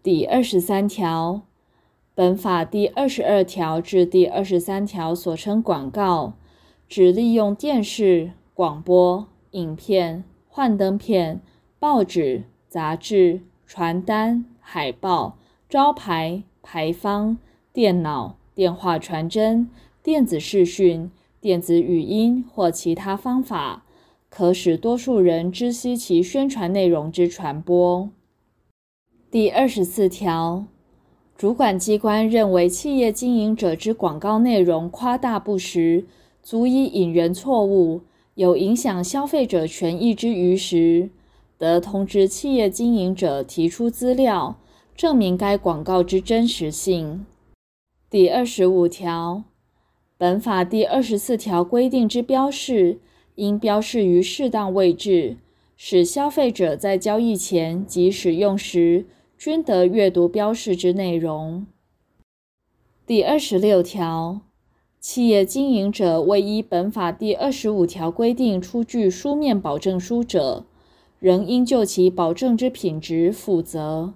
第二十三条，本法第二十二条至第二十三条所称广告，指利用电视、广播、影片、幻灯片、报纸、杂志、传单、海报、招牌、牌坊、电脑、电话传真、电子视讯、电子语音或其他方法，可使多数人知悉其宣传内容之传播。第二十四条，主管机关认为企业经营者之广告内容夸大不实，足以引人错误，有影响消费者权益之余时，得通知企业经营者提出资料，证明该广告之真实性。第二十五条，本法第二十四条规定之标示，应标示于适当位置，使消费者在交易前及使用时，均得阅读标示之内容。第二十六条，企业经营者未依本法第二十五条规定出具书面保证书者，仍应就其保证之品质负责。